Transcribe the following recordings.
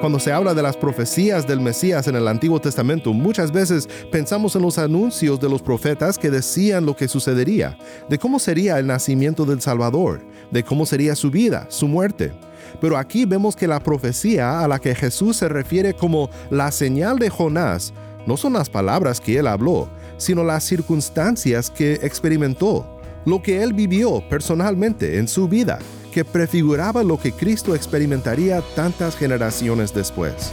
Cuando se habla de las profecías del Mesías en el Antiguo Testamento, muchas veces pensamos en los anuncios de los profetas que decían lo que sucedería, de cómo sería el nacimiento del Salvador, de cómo sería su vida, su muerte. Pero aquí vemos que la profecía a la que Jesús se refiere como la señal de Jonás no son las palabras que él habló, sino las circunstancias que experimentó, lo que él vivió personalmente en su vida que prefiguraba lo que Cristo experimentaría tantas generaciones después.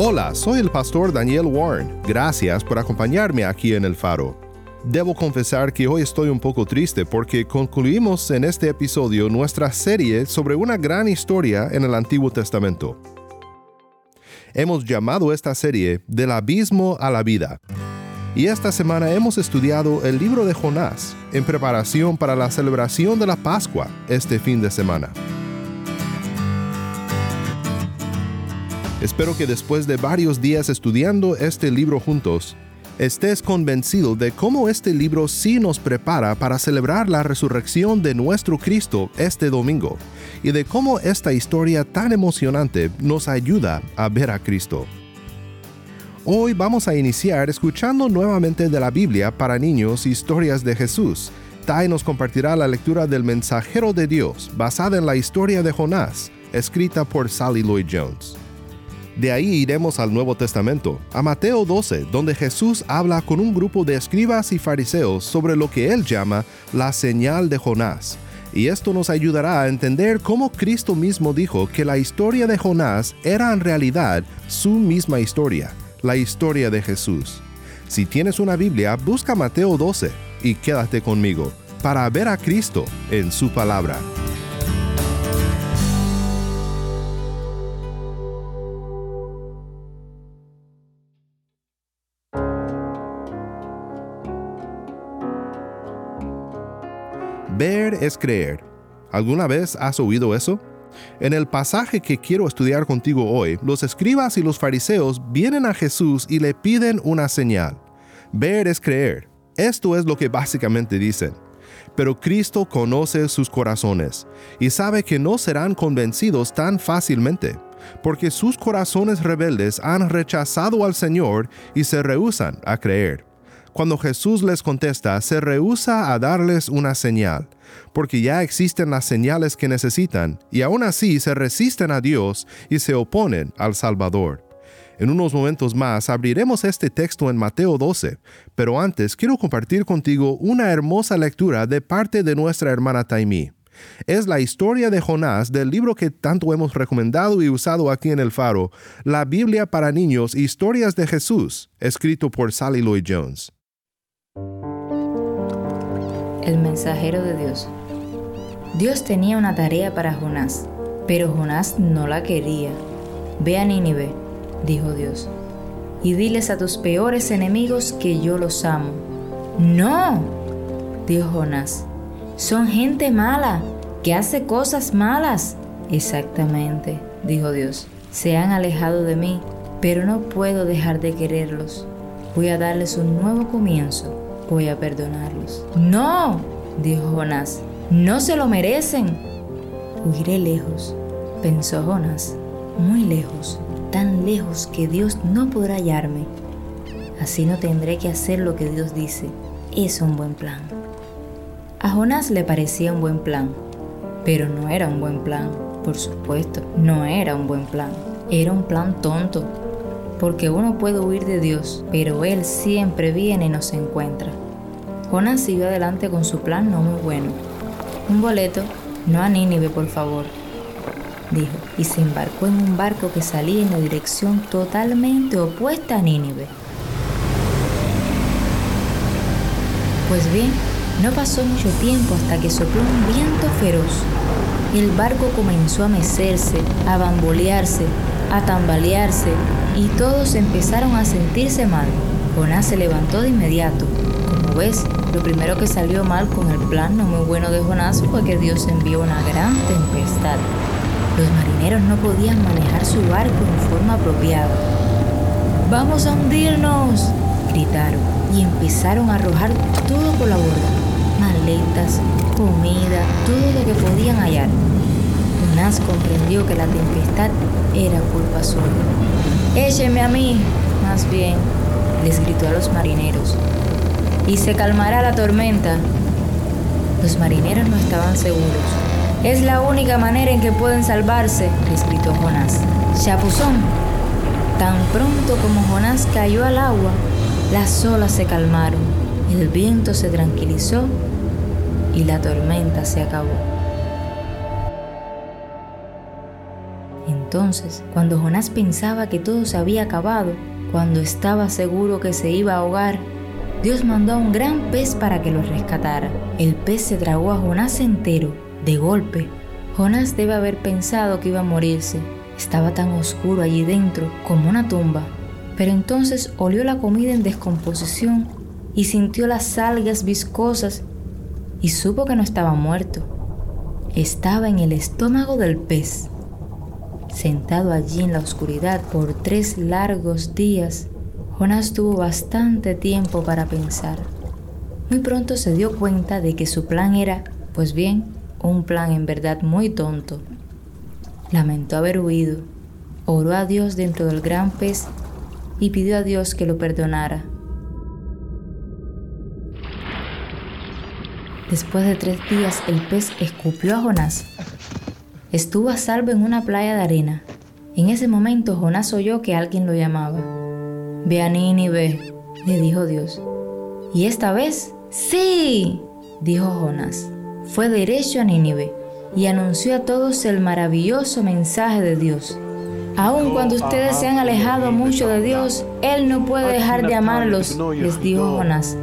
Hola, soy el pastor Daniel Warren. Gracias por acompañarme aquí en El Faro. Debo confesar que hoy estoy un poco triste porque concluimos en este episodio nuestra serie sobre una gran historia en el Antiguo Testamento. Hemos llamado esta serie Del abismo a la vida. Y esta semana hemos estudiado el libro de Jonás en preparación para la celebración de la Pascua este fin de semana. Espero que después de varios días estudiando este libro juntos, estés convencido de cómo este libro sí nos prepara para celebrar la resurrección de nuestro Cristo este domingo y de cómo esta historia tan emocionante nos ayuda a ver a Cristo. Hoy vamos a iniciar escuchando nuevamente de la Biblia para niños historias de Jesús. Tai nos compartirá la lectura del Mensajero de Dios basada en la historia de Jonás, escrita por Sally Lloyd Jones. De ahí iremos al Nuevo Testamento, a Mateo 12, donde Jesús habla con un grupo de escribas y fariseos sobre lo que él llama la señal de Jonás. Y esto nos ayudará a entender cómo Cristo mismo dijo que la historia de Jonás era en realidad su misma historia, la historia de Jesús. Si tienes una Biblia, busca Mateo 12 y quédate conmigo para ver a Cristo en su palabra. Ver es creer. ¿Alguna vez has oído eso? En el pasaje que quiero estudiar contigo hoy, los escribas y los fariseos vienen a Jesús y le piden una señal. Ver es creer. Esto es lo que básicamente dicen. Pero Cristo conoce sus corazones y sabe que no serán convencidos tan fácilmente, porque sus corazones rebeldes han rechazado al Señor y se rehusan a creer. Cuando Jesús les contesta, se rehúsa a darles una señal, porque ya existen las señales que necesitan, y aún así se resisten a Dios y se oponen al Salvador. En unos momentos más abriremos este texto en Mateo 12, pero antes quiero compartir contigo una hermosa lectura de parte de nuestra hermana Taimí. Es la historia de Jonás del libro que tanto hemos recomendado y usado aquí en el Faro, la Biblia para niños, Historias de Jesús, escrito por Sally Lloyd Jones. El mensajero de Dios. Dios tenía una tarea para Jonás, pero Jonás no la quería. Ve a Nínive, dijo Dios, y diles a tus peores enemigos que yo los amo. No, dijo Jonás, son gente mala, que hace cosas malas. Exactamente, dijo Dios, se han alejado de mí, pero no puedo dejar de quererlos. Voy a darles un nuevo comienzo voy a perdonarlos. No, dijo Jonás, no se lo merecen. Huiré lejos, pensó Jonás, muy lejos, tan lejos que Dios no podrá hallarme. Así no tendré que hacer lo que Dios dice. Es un buen plan. A Jonás le parecía un buen plan, pero no era un buen plan, por supuesto, no era un buen plan. Era un plan tonto. Porque uno puede huir de Dios, pero Él siempre viene y nos encuentra. Jonás siguió adelante con su plan no muy bueno. Un boleto, no a Nínive, por favor, dijo, y se embarcó en un barco que salía en la dirección totalmente opuesta a Nínive. Pues bien, no pasó mucho tiempo hasta que sopló un viento feroz. El barco comenzó a mecerse, a bambolearse, a tambalearse y todos empezaron a sentirse mal. Jonás se levantó de inmediato. Como ves, lo primero que salió mal con el plan no muy bueno de Jonás fue que Dios envió una gran tempestad. Los marineros no podían manejar su barco en forma apropiada. ¡Vamos a hundirnos! gritaron y empezaron a arrojar todo por la borda. Maletas, comida, todo lo que podían hallar. Jonás comprendió que la tempestad era culpa suya. Écheme a mí, más bien, les gritó a los marineros. Y se calmará la tormenta. Los marineros no estaban seguros. Es la única manera en que pueden salvarse, les gritó Jonás. Chapuzón. Tan pronto como Jonás cayó al agua, las olas se calmaron, el viento se tranquilizó y la tormenta se acabó. Entonces, cuando Jonás pensaba que todo se había acabado, cuando estaba seguro que se iba a ahogar, Dios mandó a un gran pez para que lo rescatara. El pez se tragó a Jonás entero, de golpe. Jonás debe haber pensado que iba a morirse. Estaba tan oscuro allí dentro como una tumba. Pero entonces olió la comida en descomposición y sintió las algas viscosas y supo que no estaba muerto. Estaba en el estómago del pez. Sentado allí en la oscuridad por tres largos días, Jonás tuvo bastante tiempo para pensar. Muy pronto se dio cuenta de que su plan era, pues bien, un plan en verdad muy tonto. Lamentó haber huido, oró a Dios dentro del gran pez y pidió a Dios que lo perdonara. Después de tres días el pez escupió a Jonás. Estuvo a salvo en una playa de arena. En ese momento Jonás oyó que alguien lo llamaba. Ve a Nínive, le dijo Dios. Y esta vez, sí, dijo Jonás. Fue derecho a Nínive y anunció a todos el maravilloso mensaje de Dios. Aun cuando ustedes se han alejado mucho de Dios, Él no puede dejar de amarlos, les dijo Jonás.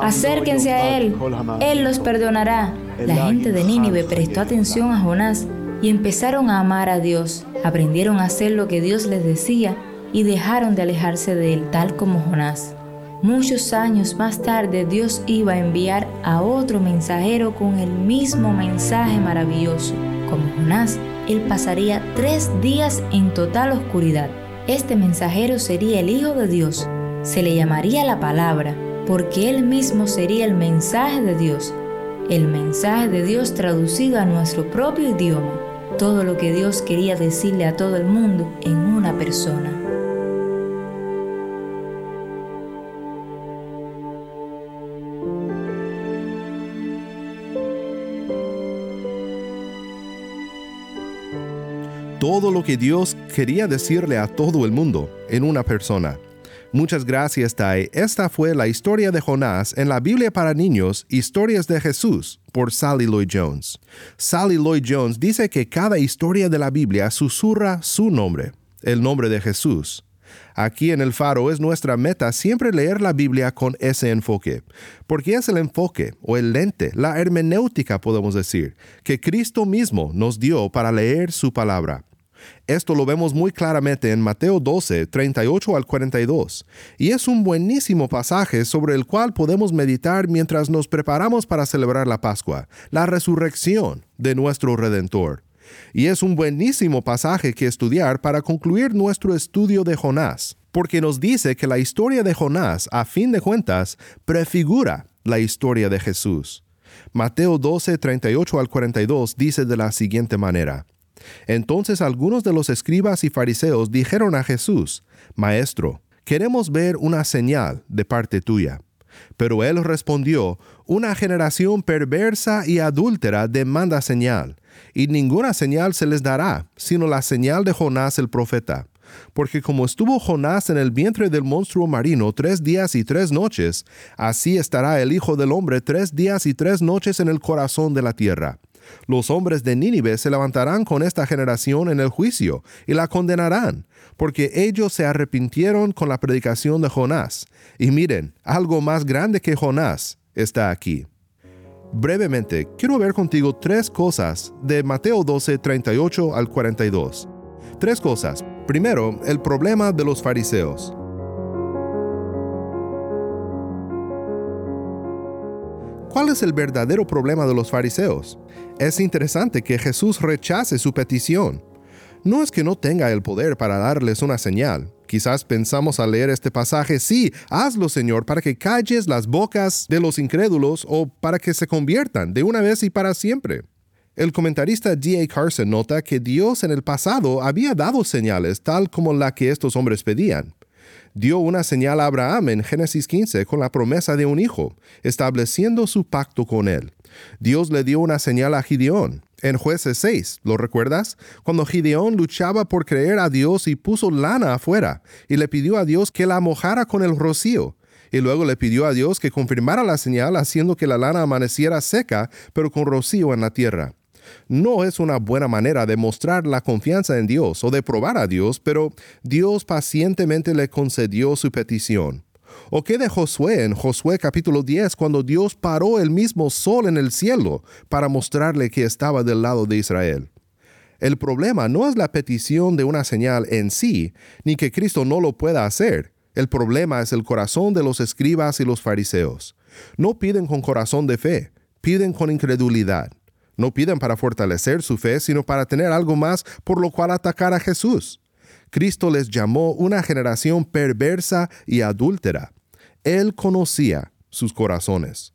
Acérquense a Él, Él los perdonará. La gente de Nínive prestó atención a Jonás y empezaron a amar a Dios. Aprendieron a hacer lo que Dios les decía y dejaron de alejarse de Él, tal como Jonás. Muchos años más tarde Dios iba a enviar a otro mensajero con el mismo mensaje maravilloso. Como Jonás, él pasaría tres días en total oscuridad. Este mensajero sería el Hijo de Dios. Se le llamaría la palabra, porque él mismo sería el mensaje de Dios. El mensaje de Dios traducido a nuestro propio idioma. Todo lo que Dios quería decirle a todo el mundo en una persona. todo lo que Dios quería decirle a todo el mundo en una persona. Muchas gracias, Tai. Esta fue la historia de Jonás en la Biblia para niños, Historias de Jesús, por Sally Lloyd Jones. Sally Lloyd Jones dice que cada historia de la Biblia susurra su nombre, el nombre de Jesús. Aquí en el Faro es nuestra meta siempre leer la Biblia con ese enfoque, porque es el enfoque o el lente, la hermenéutica podemos decir, que Cristo mismo nos dio para leer su palabra. Esto lo vemos muy claramente en Mateo 12, 38 al 42, y es un buenísimo pasaje sobre el cual podemos meditar mientras nos preparamos para celebrar la Pascua, la resurrección de nuestro Redentor. Y es un buenísimo pasaje que estudiar para concluir nuestro estudio de Jonás, porque nos dice que la historia de Jonás, a fin de cuentas, prefigura la historia de Jesús. Mateo 12, 38 al 42 dice de la siguiente manera, entonces algunos de los escribas y fariseos dijeron a Jesús, Maestro, queremos ver una señal de parte tuya. Pero él respondió, Una generación perversa y adúltera demanda señal, y ninguna señal se les dará, sino la señal de Jonás el profeta. porque como estuvo Jonás en el vientre del monstruo marino tres días y tres noches, así estará el Hijo del Hombre tres días y tres noches en el corazón de la tierra. Los hombres de Nínive se levantarán con esta generación en el juicio y la condenarán, porque ellos se arrepintieron con la predicación de Jonás. Y miren, algo más grande que Jonás está aquí. Brevemente, quiero ver contigo tres cosas de Mateo 12, 38 al 42. Tres cosas. Primero, el problema de los fariseos. ¿Cuál es el verdadero problema de los fariseos? Es interesante que Jesús rechace su petición. No es que no tenga el poder para darles una señal. Quizás pensamos al leer este pasaje, sí, hazlo Señor, para que calles las bocas de los incrédulos o para que se conviertan de una vez y para siempre. El comentarista D.A. Carson nota que Dios en el pasado había dado señales tal como la que estos hombres pedían. Dio una señal a Abraham en Génesis 15 con la promesa de un hijo, estableciendo su pacto con él. Dios le dio una señal a Gideón. En jueces 6, ¿lo recuerdas? Cuando Gideón luchaba por creer a Dios y puso lana afuera, y le pidió a Dios que la mojara con el rocío, y luego le pidió a Dios que confirmara la señal haciendo que la lana amaneciera seca, pero con rocío en la tierra. No es una buena manera de mostrar la confianza en Dios o de probar a Dios, pero Dios pacientemente le concedió su petición. ¿O qué de Josué en Josué capítulo 10 cuando Dios paró el mismo sol en el cielo para mostrarle que estaba del lado de Israel? El problema no es la petición de una señal en sí, ni que Cristo no lo pueda hacer. El problema es el corazón de los escribas y los fariseos. No piden con corazón de fe, piden con incredulidad. No piden para fortalecer su fe, sino para tener algo más por lo cual atacar a Jesús. Cristo les llamó una generación perversa y adúltera. Él conocía sus corazones.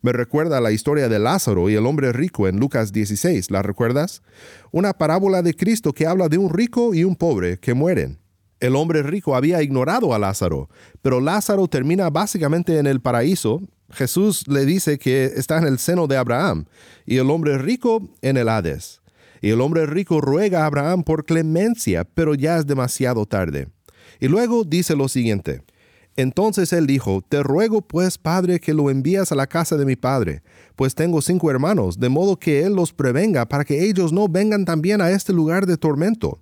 Me recuerda la historia de Lázaro y el hombre rico en Lucas 16, ¿la recuerdas? Una parábola de Cristo que habla de un rico y un pobre que mueren. El hombre rico había ignorado a Lázaro, pero Lázaro termina básicamente en el paraíso, Jesús le dice que está en el seno de Abraham y el hombre rico en el Hades. Y el hombre rico ruega a Abraham por clemencia, pero ya es demasiado tarde. Y luego dice lo siguiente. Entonces él dijo, Te ruego pues, Padre, que lo envías a la casa de mi Padre, pues tengo cinco hermanos, de modo que él los prevenga para que ellos no vengan también a este lugar de tormento.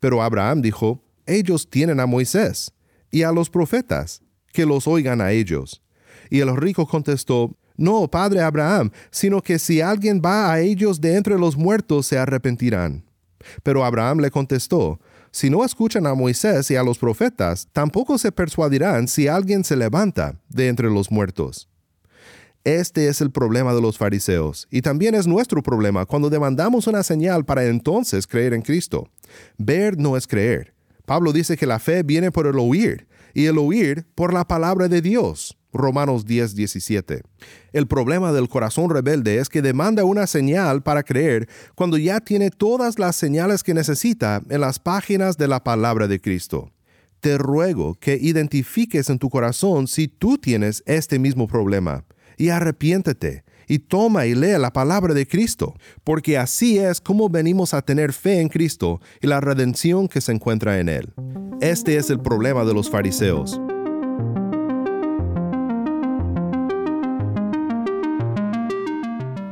Pero Abraham dijo, Ellos tienen a Moisés y a los profetas, que los oigan a ellos. Y el rico contestó, No, padre Abraham, sino que si alguien va a ellos de entre los muertos se arrepentirán. Pero Abraham le contestó, Si no escuchan a Moisés y a los profetas, tampoco se persuadirán si alguien se levanta de entre los muertos. Este es el problema de los fariseos, y también es nuestro problema cuando demandamos una señal para entonces creer en Cristo. Ver no es creer. Pablo dice que la fe viene por el oír, y el oír por la palabra de Dios. Romanos 10, 17. El problema del corazón rebelde es que demanda una señal para creer cuando ya tiene todas las señales que necesita en las páginas de la palabra de Cristo. Te ruego que identifiques en tu corazón si tú tienes este mismo problema y arrepiéntete y toma y lea la palabra de Cristo, porque así es como venimos a tener fe en Cristo y la redención que se encuentra en Él. Este es el problema de los fariseos.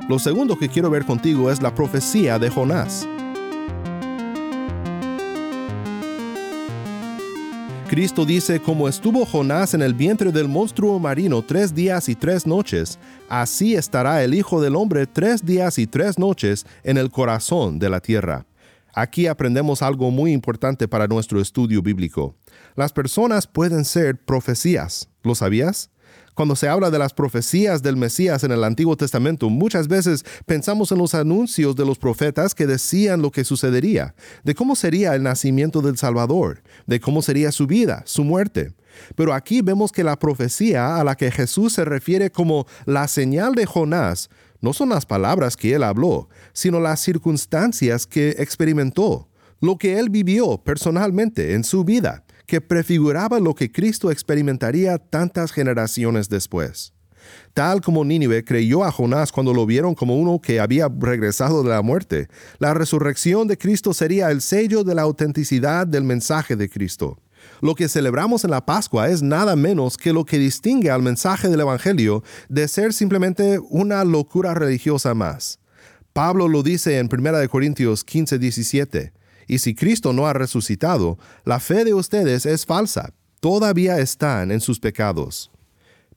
Lo segundo que quiero ver contigo es la profecía de Jonás. Cristo dice, como estuvo Jonás en el vientre del monstruo marino tres días y tres noches, así estará el Hijo del Hombre tres días y tres noches en el corazón de la tierra. Aquí aprendemos algo muy importante para nuestro estudio bíblico. Las personas pueden ser profecías, ¿lo sabías? Cuando se habla de las profecías del Mesías en el Antiguo Testamento, muchas veces pensamos en los anuncios de los profetas que decían lo que sucedería, de cómo sería el nacimiento del Salvador, de cómo sería su vida, su muerte. Pero aquí vemos que la profecía a la que Jesús se refiere como la señal de Jonás no son las palabras que él habló, sino las circunstancias que experimentó, lo que él vivió personalmente en su vida que prefiguraba lo que Cristo experimentaría tantas generaciones después. Tal como Nínive creyó a Jonás cuando lo vieron como uno que había regresado de la muerte, la resurrección de Cristo sería el sello de la autenticidad del mensaje de Cristo. Lo que celebramos en la Pascua es nada menos que lo que distingue al mensaje del Evangelio de ser simplemente una locura religiosa más. Pablo lo dice en 1 Corintios 15, 17. Y si Cristo no ha resucitado, la fe de ustedes es falsa, todavía están en sus pecados.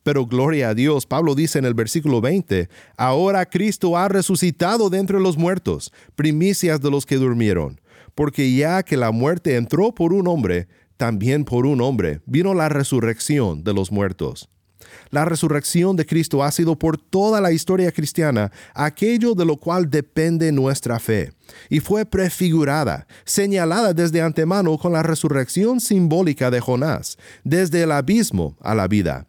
Pero gloria a Dios, Pablo dice en el versículo 20, ahora Cristo ha resucitado de entre los muertos, primicias de los que durmieron, porque ya que la muerte entró por un hombre, también por un hombre vino la resurrección de los muertos. La resurrección de Cristo ha sido por toda la historia cristiana aquello de lo cual depende nuestra fe, y fue prefigurada, señalada desde antemano con la resurrección simbólica de Jonás, desde el abismo a la vida.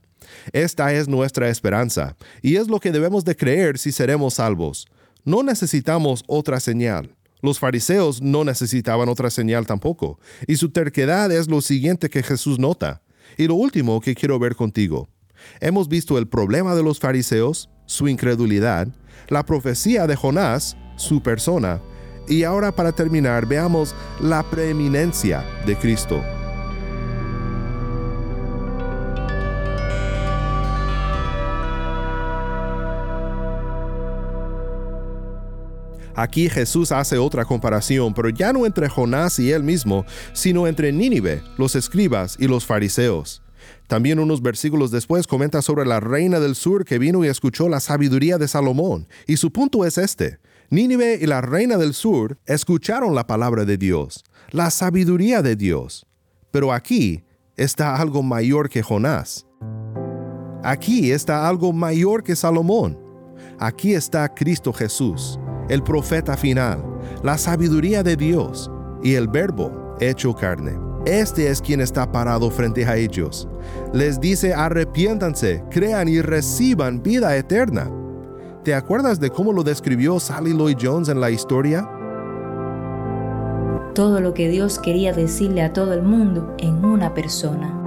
Esta es nuestra esperanza, y es lo que debemos de creer si seremos salvos. No necesitamos otra señal. Los fariseos no necesitaban otra señal tampoco, y su terquedad es lo siguiente que Jesús nota. Y lo último que quiero ver contigo. Hemos visto el problema de los fariseos, su incredulidad, la profecía de Jonás, su persona, y ahora para terminar veamos la preeminencia de Cristo. Aquí Jesús hace otra comparación, pero ya no entre Jonás y él mismo, sino entre Nínive, los escribas y los fariseos. También unos versículos después comenta sobre la reina del sur que vino y escuchó la sabiduría de Salomón, y su punto es este. Nínive y la reina del sur escucharon la palabra de Dios, la sabiduría de Dios. Pero aquí está algo mayor que Jonás. Aquí está algo mayor que Salomón. Aquí está Cristo Jesús el profeta final, la sabiduría de Dios y el verbo hecho carne. Este es quien está parado frente a ellos. Les dice, arrepiéntanse, crean y reciban vida eterna. ¿Te acuerdas de cómo lo describió Sally Lloyd Jones en la historia? Todo lo que Dios quería decirle a todo el mundo en una persona.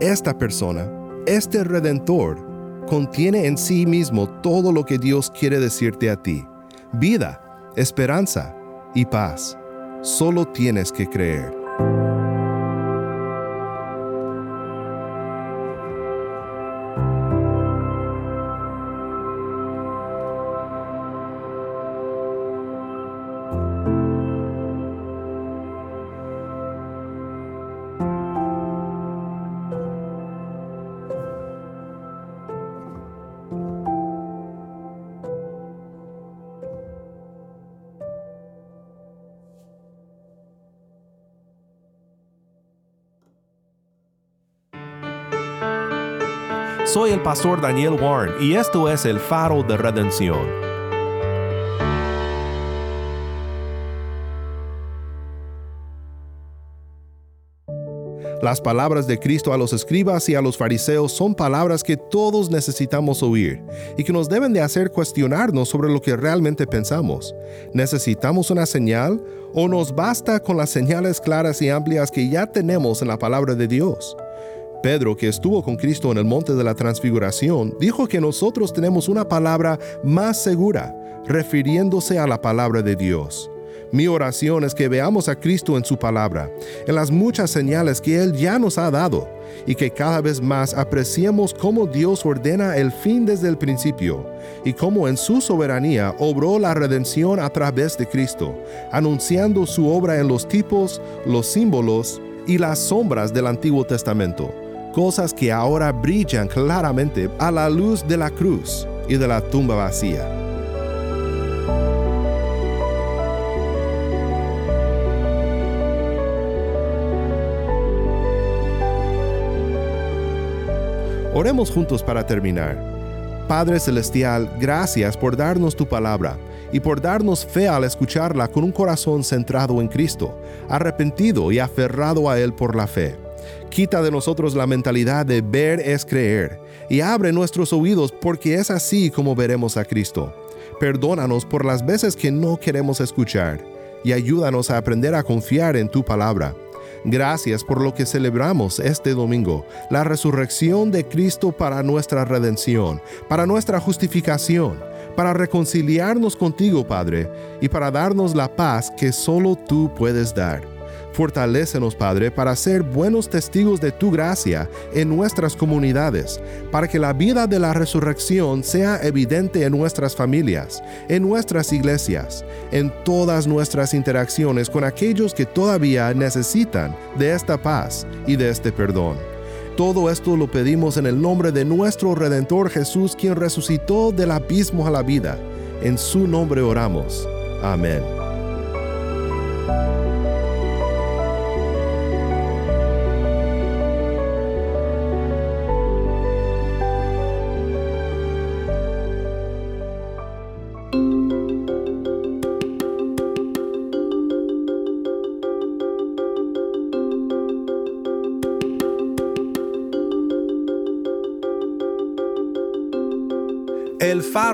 Esta persona, este redentor, contiene en sí mismo todo lo que Dios quiere decirte a ti. Vida, esperanza y paz. Solo tienes que creer. El pastor Daniel Warren y esto es el faro de redención. Las palabras de Cristo a los escribas y a los fariseos son palabras que todos necesitamos oír y que nos deben de hacer cuestionarnos sobre lo que realmente pensamos. ¿Necesitamos una señal o nos basta con las señales claras y amplias que ya tenemos en la palabra de Dios? Pedro, que estuvo con Cristo en el monte de la transfiguración, dijo que nosotros tenemos una palabra más segura, refiriéndose a la palabra de Dios. Mi oración es que veamos a Cristo en su palabra, en las muchas señales que Él ya nos ha dado, y que cada vez más apreciemos cómo Dios ordena el fin desde el principio, y cómo en su soberanía obró la redención a través de Cristo, anunciando su obra en los tipos, los símbolos y las sombras del Antiguo Testamento cosas que ahora brillan claramente a la luz de la cruz y de la tumba vacía. Oremos juntos para terminar. Padre Celestial, gracias por darnos tu palabra y por darnos fe al escucharla con un corazón centrado en Cristo, arrepentido y aferrado a Él por la fe. Quita de nosotros la mentalidad de ver es creer y abre nuestros oídos porque es así como veremos a Cristo. Perdónanos por las veces que no queremos escuchar y ayúdanos a aprender a confiar en tu palabra. Gracias por lo que celebramos este domingo, la resurrección de Cristo para nuestra redención, para nuestra justificación, para reconciliarnos contigo, Padre, y para darnos la paz que solo tú puedes dar. Fortalécenos, Padre, para ser buenos testigos de tu gracia en nuestras comunidades, para que la vida de la resurrección sea evidente en nuestras familias, en nuestras iglesias, en todas nuestras interacciones con aquellos que todavía necesitan de esta paz y de este perdón. Todo esto lo pedimos en el nombre de nuestro Redentor Jesús, quien resucitó del abismo a la vida. En su nombre oramos. Amén.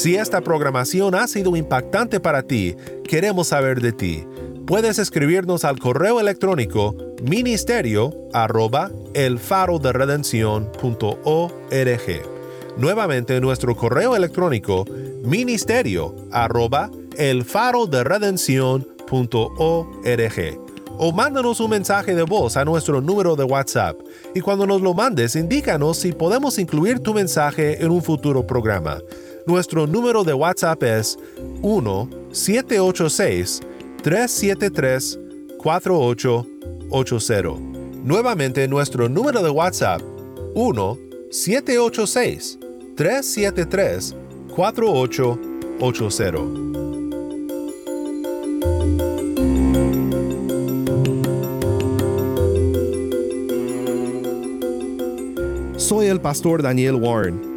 Si esta programación ha sido impactante para ti, queremos saber de ti. Puedes escribirnos al correo electrónico ministerio arroba el faro de Nuevamente nuestro correo electrónico ministerio arroba el faro de o mándanos un mensaje de voz a nuestro número de WhatsApp y cuando nos lo mandes indícanos si podemos incluir tu mensaje en un futuro programa. Nuestro número de WhatsApp es 1-786-373-4880. Nuevamente nuestro número de WhatsApp 1-786-373-4880. Soy el pastor Daniel Warren